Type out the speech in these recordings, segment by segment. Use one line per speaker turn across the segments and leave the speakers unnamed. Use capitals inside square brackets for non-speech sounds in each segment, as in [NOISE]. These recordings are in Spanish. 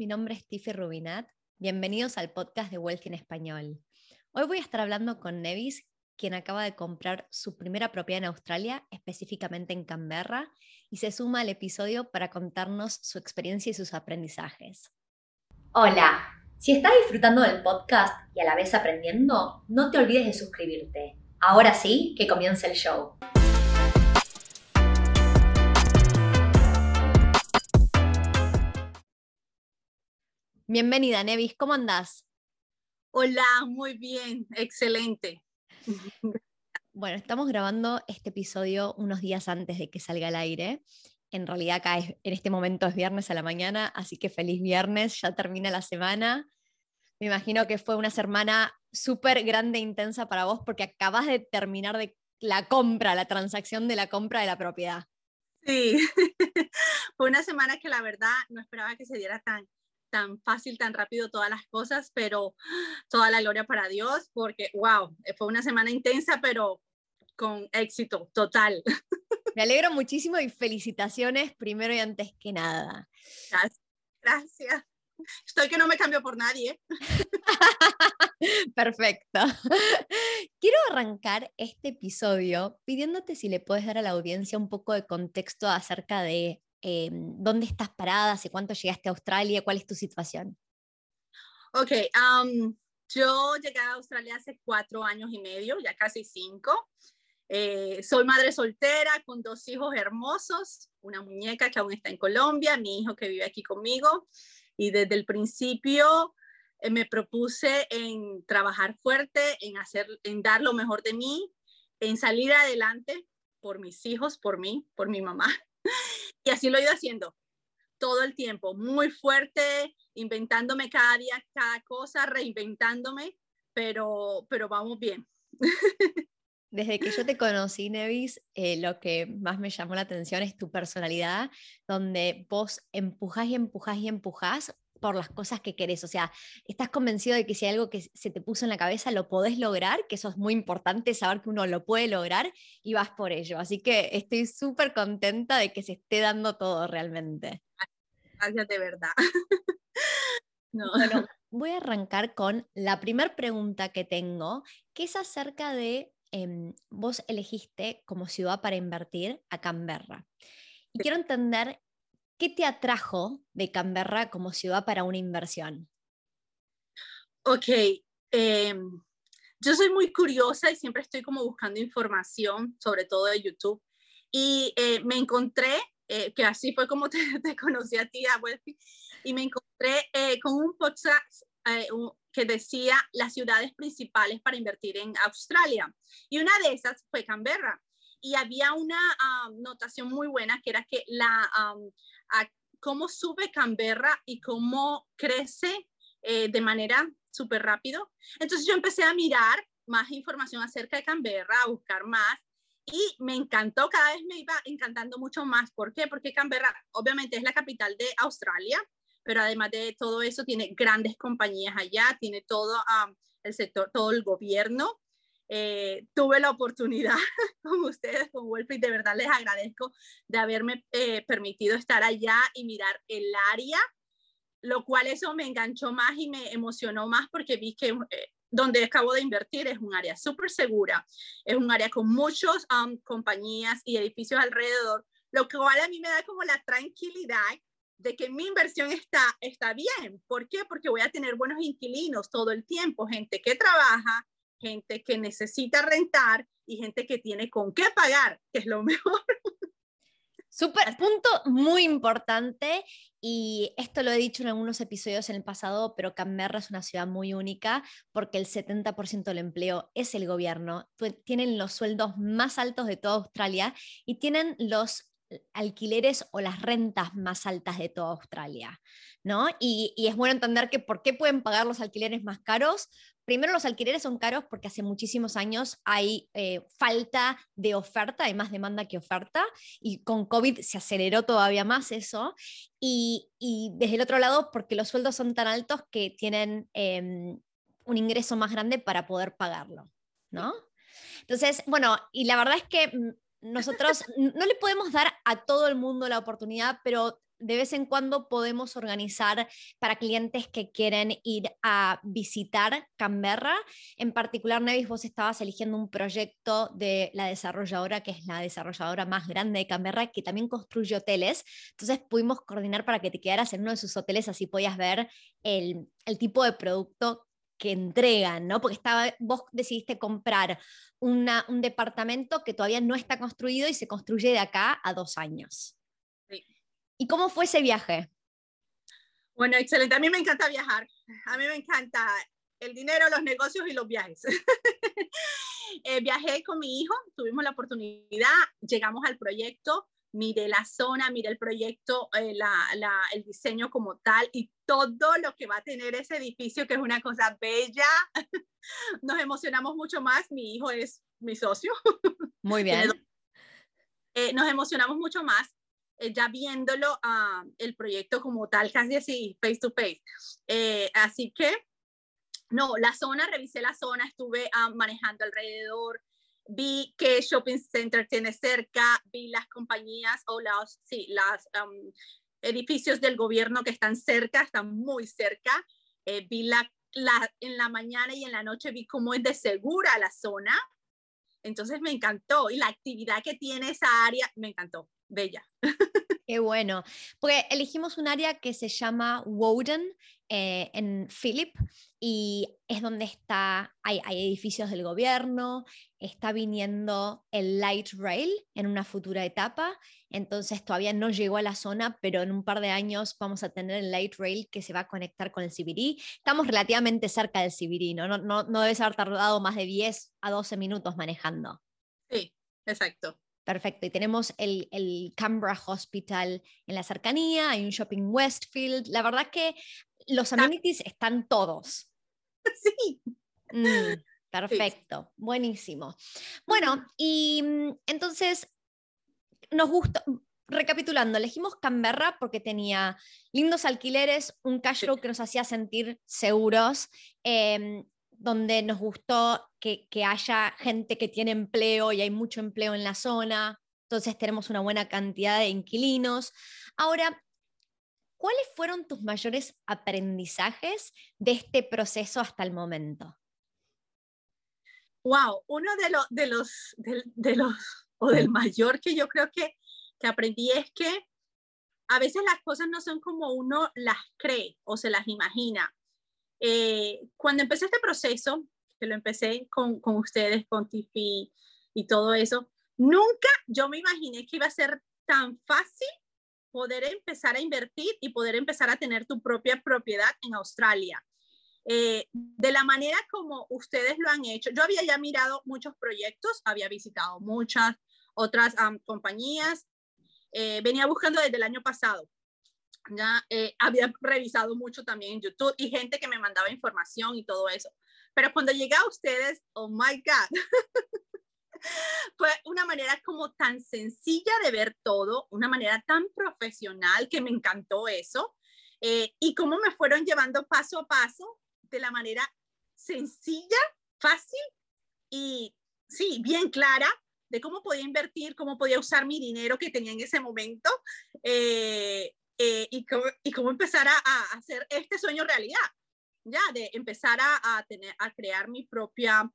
mi nombre es Tiffy Rubinat. Bienvenidos al podcast de Wealthy en Español. Hoy voy a estar hablando con Nevis, quien acaba de comprar su primera propiedad en Australia, específicamente en Canberra, y se suma al episodio para contarnos su experiencia y sus aprendizajes. Hola, si estás disfrutando del podcast y a la vez aprendiendo, no te olvides de suscribirte. Ahora sí, que comience el show. Bienvenida, Nevis, ¿cómo andás?
Hola, muy bien, excelente.
Bueno, estamos grabando este episodio unos días antes de que salga al aire. En realidad acá en este momento es viernes a la mañana, así que feliz viernes, ya termina la semana. Me imagino que fue una semana súper grande e intensa para vos porque acabas de terminar de la compra, la transacción de la compra de la propiedad.
Sí, [LAUGHS] fue una semana que la verdad no esperaba que se diera tan, tan fácil, tan rápido todas las cosas, pero [GASPS] toda la gloria para Dios, porque, wow, fue una semana intensa, pero con éxito total. [LAUGHS]
Me alegro muchísimo y felicitaciones primero y antes que nada.
Gracias. Estoy que no me cambio por nadie. [LAUGHS]
Perfecto. [LAUGHS] Quiero arrancar este episodio pidiéndote si le puedes dar a la audiencia un poco de contexto acerca de Em, dónde estás parada, hace cuánto llegaste a Australia, cuál es tu situación.
Ok, yo llegué a Australia hace cuatro años y medio, ya casi cinco. Eh, soy madre soltera con dos hijos hermosos, una muñeca que aún está en Colombia, mi hijo que vive aquí conmigo. Y desde el principio eh, me propuse en trabajar fuerte, en, hacer, en dar lo mejor de mí, en salir adelante por mis hijos, por mí, por mi mamá. Y así lo he ido haciendo todo el tiempo, muy fuerte, inventándome cada día cada cosa, reinventándome, pero, pero vamos bien. [LAUGHS]
Desde que yo te conocí, Nevis, eh, lo que más me llamó la atención es tu personalidad, donde vos empujás y empujás y empujás por las cosas que querés. O sea, estás convencido de que si hay algo que se te puso en la cabeza lo podés lograr, que eso es muy importante, saber que uno lo puede lograr y vas por ello. Así que estoy súper contenta de que se esté dando todo realmente.
Gracias de verdad. [LAUGHS]
Bueno, voy a arrancar con la primera pregunta que tengo, que es acerca de em, vos elegiste como ciudad para invertir a Canberra. Y quiero entender ¿Qué te atrajo de Canberra como ciudad para una inversión?
Ok, em, yo soy muy curiosa y siempre estoy como buscando información, sobre todo de YouTube. Y eh, me encontré, eh, que así fue como [LAUGHS] te, conocí a ti, y me encontré eh, con un podcast que decía las ciudades principales para invertir en Australia. Y una de esas fue Canberra. Y había una notación muy buena que era que la, cómo sube Canberra y cómo crece eh, de manera súper rápido. Entonces yo empecé a mirar más información acerca de Canberra, a buscar más y me encantó, cada vez me iba encantando mucho más. ¿Por qué? Porque Canberra obviamente es la capital de Australia, pero además de todo eso tiene grandes compañías allá, tiene todo el sector, todo el gobierno eh, tuve la oportunidad [LAUGHS] con ustedes, con Wolf, y de verdad les agradezco de haberme eh, permitido estar allá y mirar el área, lo cual eso me enganchó más y me emocionó más porque vi que eh, donde acabo de invertir es un área súper segura, es un área con muchas um, compañías y edificios alrededor, lo cual a mí me da como la tranquilidad de que mi inversión está, está bien. ¿Por qué? Porque voy a tener buenos inquilinos todo el tiempo, gente que trabaja, gente que necesita rentar y gente que tiene con qué pagar, que es lo [LAUGHS] mejor.
Súper, punto muy importante y esto lo he dicho en algunos episodios en el pasado, pero Canberra es una ciudad muy única porque el 70% del empleo es el gobierno, tienen los sueldos más altos de toda Australia y tienen los alquileres o las rentas más altas de toda Australia, ¿no? Y, es bueno entender que por qué pueden pagar los alquileres más caros, primero los alquileres son caros porque hace muchísimos años hay eh, falta de oferta, hay más demanda que oferta, y con COVID se aceleró todavía más eso. Y, desde el otro lado, porque los sueldos son tan altos que tienen em, un ingreso más grande para poder pagarlo, ¿no? Entonces, bueno, y la verdad es que mm, nosotros no le podemos dar a todo el mundo la oportunidad, pero de vez en cuando podemos organizar para clientes que quieren ir a visitar Canberra. En particular, Nevis, vos estabas eligiendo un proyecto de la desarrolladora, que es la desarrolladora más grande de Canberra, que también construye hoteles. Entonces pudimos coordinar para que te quedaras en uno de sus hoteles, así podías ver el, el tipo de producto que entregan, ¿no? Porque estaba, vos decidiste comprar una, un departamento que todavía no está construido y se construye de acá a dos años. Sí. ¿Y cómo fue ese viaje?
Bueno, excelente. A mí me encanta viajar. A mí me encanta el dinero, los negocios y los viajes. [LAUGHS] eh, viajé con mi hijo, tuvimos la oportunidad, llegamos al proyecto, mire la zona, mire el proyecto, eh, el diseño como tal y todo lo que va a tener ese edificio, que es una cosa bella. [LAUGHS] Nos emocionamos mucho más. Mi hijo es mi socio. [LAUGHS]
Muy bien.
Eh, nos emocionamos mucho más eh, ya viéndolo, uh, el proyecto como tal, casi así, face to face. así que, no, la zona, revisé la zona, estuve uh, manejando alrededor, vi qué shopping center tiene cerca, vi las compañías o los, sí, las um, edificios del gobierno que están cerca, están muy cerca. Eh, vi la, la, en la mañana y en la noche vi cómo es de segura la zona. Entonces me encantó y la actividad que tiene esa área me encantó, bella. [LAUGHS]
Qué bueno, porque elegimos un área que se llama Woden eh, en Philip y es donde está, hay, edificios del gobierno, está viniendo el light rail en una futura etapa, entonces todavía no llegó a la zona, pero en un par de años vamos a tener el light rail que se va a conectar con el CBD. Estamos relativamente cerca del CBD, ¿no? No, no, no debes haber tardado más de 10 a 12 minutos manejando.
Sí, exacto.
Perfecto, y tenemos el, el, Canberra Hospital en la cercanía, hay un shopping Westfield. La verdad que los amenities están todos. [LAUGHS]
Sí.
Mm, perfecto, buenísimo. Bueno, y mm, entonces nos gusta, recapitulando, elegimos Canberra porque tenía lindos alquileres, un cash flow que nos hacía sentir seguros, em, donde nos gustó que, que, haya gente que tiene empleo y hay mucho empleo en la zona, entonces tenemos una buena cantidad de inquilinos. Ahora, ¿cuáles fueron tus mayores aprendizajes de este proceso hasta el momento?
Wow, uno de, los de, los, de, los, o del mayor que yo creo que, que aprendí es que a veces las cosas no son como uno las cree o se las imagina. Eh, cuando empecé este proceso, que lo empecé con, con ustedes, con Tiffy y todo eso, nunca yo me imaginé que iba a ser tan fácil poder empezar a invertir y poder empezar a tener tu propia propiedad en Australia. Eh, de la manera como ustedes lo han hecho, yo había ya mirado muchos proyectos, había visitado muchas otras compañías, eh, venía buscando desde el año pasado. Ya eh, había revisado mucho también en YouTube y gente que me mandaba información y todo eso. Pero cuando llegué a ustedes, oh my God, [LAUGHS] fue una manera como tan sencilla de ver todo, una manera tan profesional que me encantó eso. Eh, y cómo me fueron llevando paso a paso de la manera sencilla, fácil y sí, bien clara de cómo podía invertir, cómo podía usar mi dinero que tenía en ese momento eh, eh, y, cómo, y, cómo, empezar a, hacer este sueño realidad, ya, de empezar a, a tener, a crear mi propia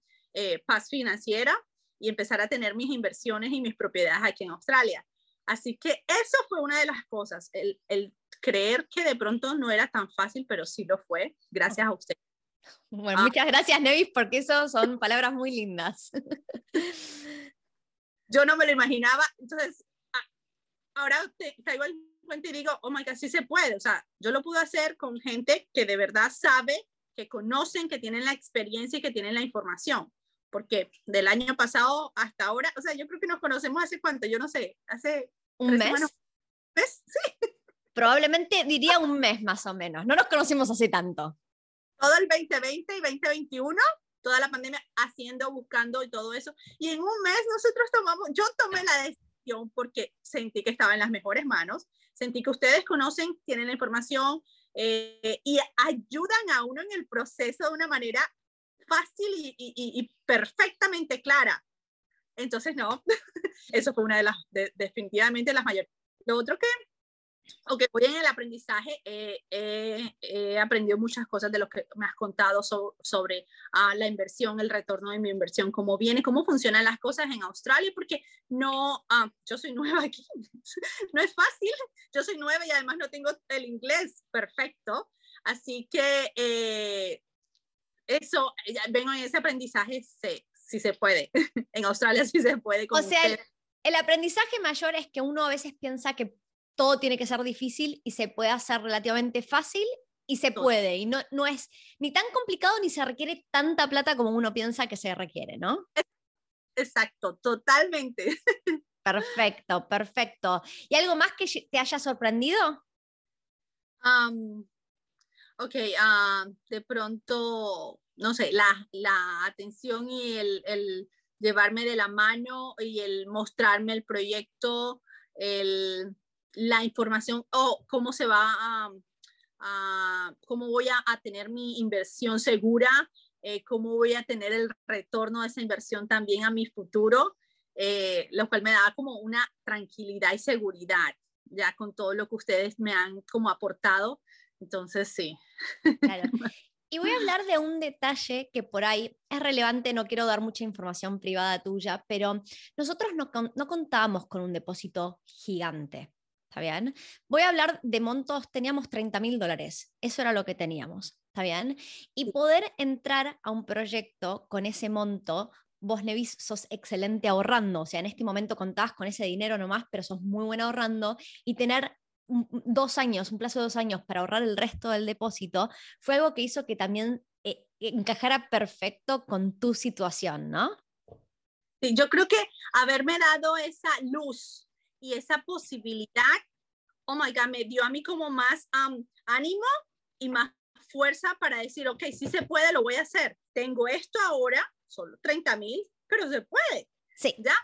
paz financiera, y empezar a tener mis inversiones y mis propiedades aquí en Australia. Así que eso fue una de las cosas, el, el creer que de pronto no era tan fácil, pero sí lo fue, gracias a usted.
Bueno, ah. muchas gracias, Nevis, porque eso son palabras muy lindas.
Yo no me lo imaginaba, entonces ahora te caigo al cuenta y digo, oh my God, sí se puede. O sea, yo lo pude hacer con gente que de verdad sabe, que conocen, que tienen la experiencia y que tienen la información porque del año pasado hasta ahora, o sea, yo creo que nos conocemos hace cuánto, yo no sé, hace
un mes.
¿Mes? Sí.
Probablemente diría un mes más o menos, no nos conocimos hace tanto.
Todo el 2020 y 2021, toda la pandemia haciendo, buscando y todo eso. Y en un mes nosotros tomamos, yo tomé la decisión porque sentí que estaba en las mejores manos, sentí que ustedes conocen, tienen la información eh, y ayudan a uno en el proceso de una manera fácil y, perfectamente clara. Entonces, no, [LAUGHS] eso fue una de las, definitivamente las mayores. Lo otro que Ok, voy en el aprendizaje. he aprendido muchas cosas de lo que me has contado sobre ah, la inversión, el retorno de mi inversión, cómo viene, cómo funcionan las cosas en Australia, porque no, ah, yo soy [LAUGHS] nueva aquí, no es fácil, yo soy nueva y además no tengo el inglés perfecto, así que eh, eso, vengo en ese aprendizaje, si se puede, [LAUGHS] en Australia sí se puede.
o sea, el aprendizaje mayor es que uno a veces piensa que todo tiene que ser difícil y se puede hacer relativamente fácil y se puede. Y no, no es ni tan complicado ni se requiere tanta plata como uno piensa que se requiere, ¿no?
Exacto, totalmente. [LAUGHS]
Perfecto, perfecto. ¿Y algo más que te haya sorprendido?
ok, ah, de pronto, no sé, la, la atención y el, el, llevarme de la mano y el mostrarme el proyecto, el, la información o cómo se va a, cómo voy a, tener mi inversión segura, eh, cómo voy a tener el retorno de esa inversión también a mi futuro, eh, lo cual me da como una tranquilidad y seguridad ya con todo lo que ustedes me han como aportado. Entonces, sí.
Claro. [LAUGHS] Y voy a hablar de un detalle que por ahí es relevante, no quiero dar mucha información privada tuya, pero nosotros no, no contábamos con un depósito gigante. ¿Está bien? Voy a hablar de montos, teníamos 30 mil dólares, eso era lo que teníamos, ¿está bien? Y poder entrar a un proyecto con ese monto, vos, Nevis, sos excelente ahorrando, o sea, en este momento contabas con ese dinero nomás, pero sos muy buena ahorrando y tener dos años, un plazo de dos años para ahorrar el resto del depósito, fue algo que hizo que también eh, encajara perfecto con tu situación, ¿no?
Sí, yo creo que haberme dado esa luz y esa posibilidad, oh my God, me dio a mí como más ánimo y más fuerza para decir, ok, si se puede, lo voy a hacer. Tengo esto ahora, solo 30 mil, pero se puede.
Sí.
¿Ya?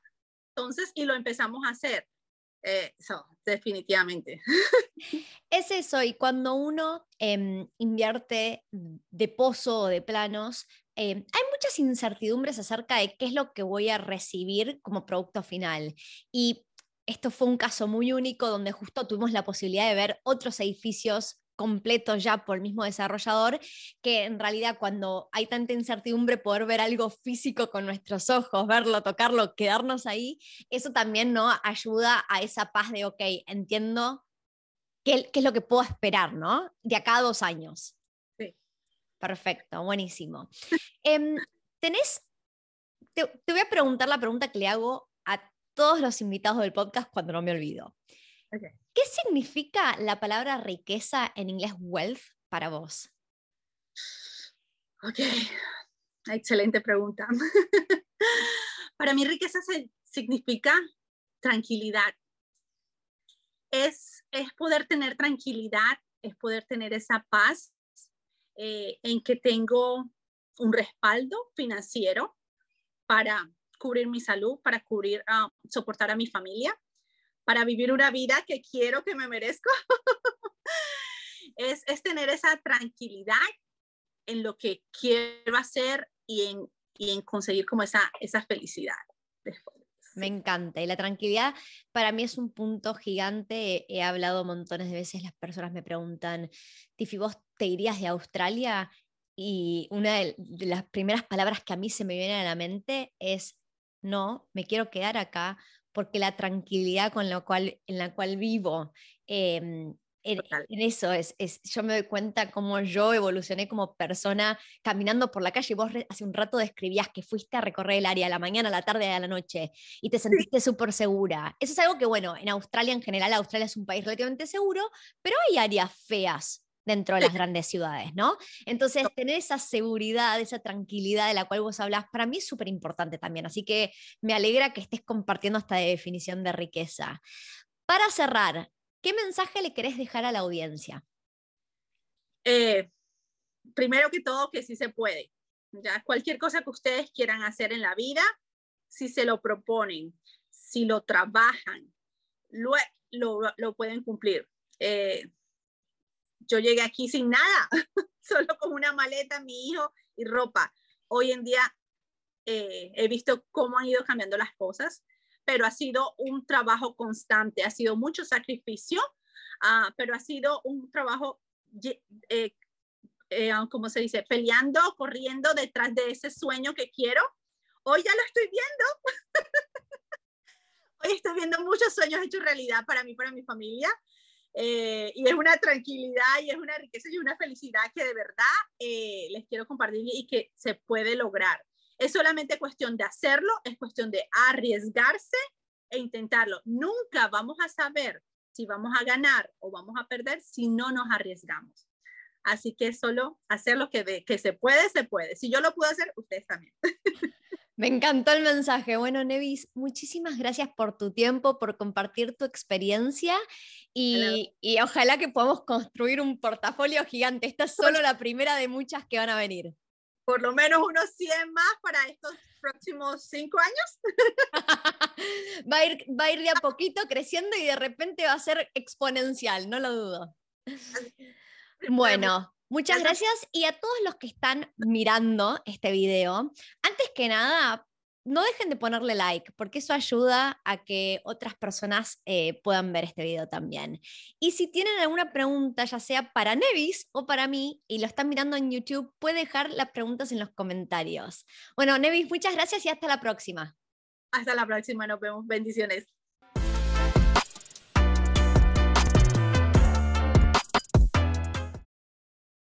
Entonces, y lo empezamos a hacer. Eh, definitivamente.
Es eso, y cuando uno em, invierte de pozo o de planos, em, hay muchas incertidumbres acerca de qué es lo que voy a recibir como producto final. Y esto fue un caso muy único donde justo tuvimos la posibilidad de ver otros edificios completos ya por el mismo desarrollador, que en realidad cuando hay tanta incertidumbre, poder ver algo físico con nuestros ojos, verlo, tocarlo, quedarnos ahí, eso también ¿no? ayuda a esa paz de, ok, entiendo qué, qué es lo que puedo esperar, ¿no? De acá a dos años.
Sí.
Perfecto, buenísimo. [LAUGHS] Em, ¿Tenés, te, te voy a preguntar la pregunta que le hago todos los invitados del podcast cuando no me olvido. ¿Qué significa la palabra riqueza en inglés wealth para vos?
Ok, excelente pregunta. [LAUGHS] para mí riqueza significa tranquilidad. Es, es poder tener tranquilidad, es poder tener esa paz eh, en que tengo un respaldo financiero para cubrir mi salud, para cubrir, uh, soportar a mi familia, para vivir una vida que quiero, que me merezco. [LAUGHS] es, es, tener esa tranquilidad en lo que quiero hacer y en, y en conseguir como esa, esa felicidad.
Me encanta. Y la tranquilidad para mí es un punto gigante. He hablado montones de veces, las personas me preguntan, Tiffy, ¿vos te irías de Australia? Y una de las primeras palabras que a mí se me viene a la mente es no, me quiero quedar acá porque la tranquilidad con la cual, en la cual vivo, em, en, eso es, yo me doy cuenta cómo yo evolucioné como persona caminando por la calle. Vos hace un rato describías que fuiste a recorrer el área a la mañana, a la tarde, a la noche y te sentiste súper segura. Eso es algo que, bueno, en Australia en general, Australia es un país relativamente seguro, pero hay áreas feas dentro de las grandes ciudades, ¿no? Entonces, tener esa seguridad, esa tranquilidad de la cual vos hablas, para mí es súper importante también. Así que me alegra que estés compartiendo esta definición de riqueza. Para cerrar, ¿qué mensaje le querés dejar a la audiencia?
Eh, primero que todo, que sí se puede. Ya cualquier cosa que ustedes quieran hacer en la vida, si se lo proponen, si lo trabajan, lo, lo, pueden cumplir. Eh, yo llegué aquí sin nada, [LAUGHS] solo con una maleta, mi hijo y ropa. Hoy en día eh, he visto cómo han ido cambiando las cosas, pero ha sido un trabajo constante, ha sido mucho sacrificio ah, pero ha sido un trabajo, eh, eh, como se dice, peleando, corriendo detrás de ese sueño que quiero. Hoy ya lo estoy viendo. [LAUGHS] Hoy estoy viendo muchos sueños hechos realidad para mí, para mi familia. Eh, y es una tranquilidad y es una riqueza y una felicidad que de verdad eh, les quiero compartir y que se puede lograr. Es solamente cuestión de hacerlo, es cuestión de arriesgarse e intentarlo. Nunca vamos a saber si vamos a ganar o vamos a perder si no nos arriesgamos. Así que solo hacer lo que, ve, que se puede, se puede. Si yo lo puedo hacer, ustedes también. [LAUGHS]
Me encantó el mensaje. Bueno, Nevis, muchísimas gracias por tu tiempo, por compartir tu experiencia y, ojalá que podamos construir un portafolio gigante. Esta es solo la primera de muchas que van a venir.
Por lo menos unos 100 más para estos próximos cinco años. [LAUGHS]
va, a ir, va a ir de a poquito creciendo y de repente va a ser exponencial, no lo dudo. Bueno, Muchas gracias y a todos los que están mirando este video, antes que nada, no dejen de ponerle like, porque eso ayuda a que otras personas eh, puedan ver este video también. Y si tienen alguna pregunta, ya sea para Nevis o para mí, y lo están mirando en YouTube, puede dejar las preguntas en los comentarios. Bueno, Nevis, muchas gracias y hasta la próxima.
Hasta la próxima, nos vemos. Bendiciones.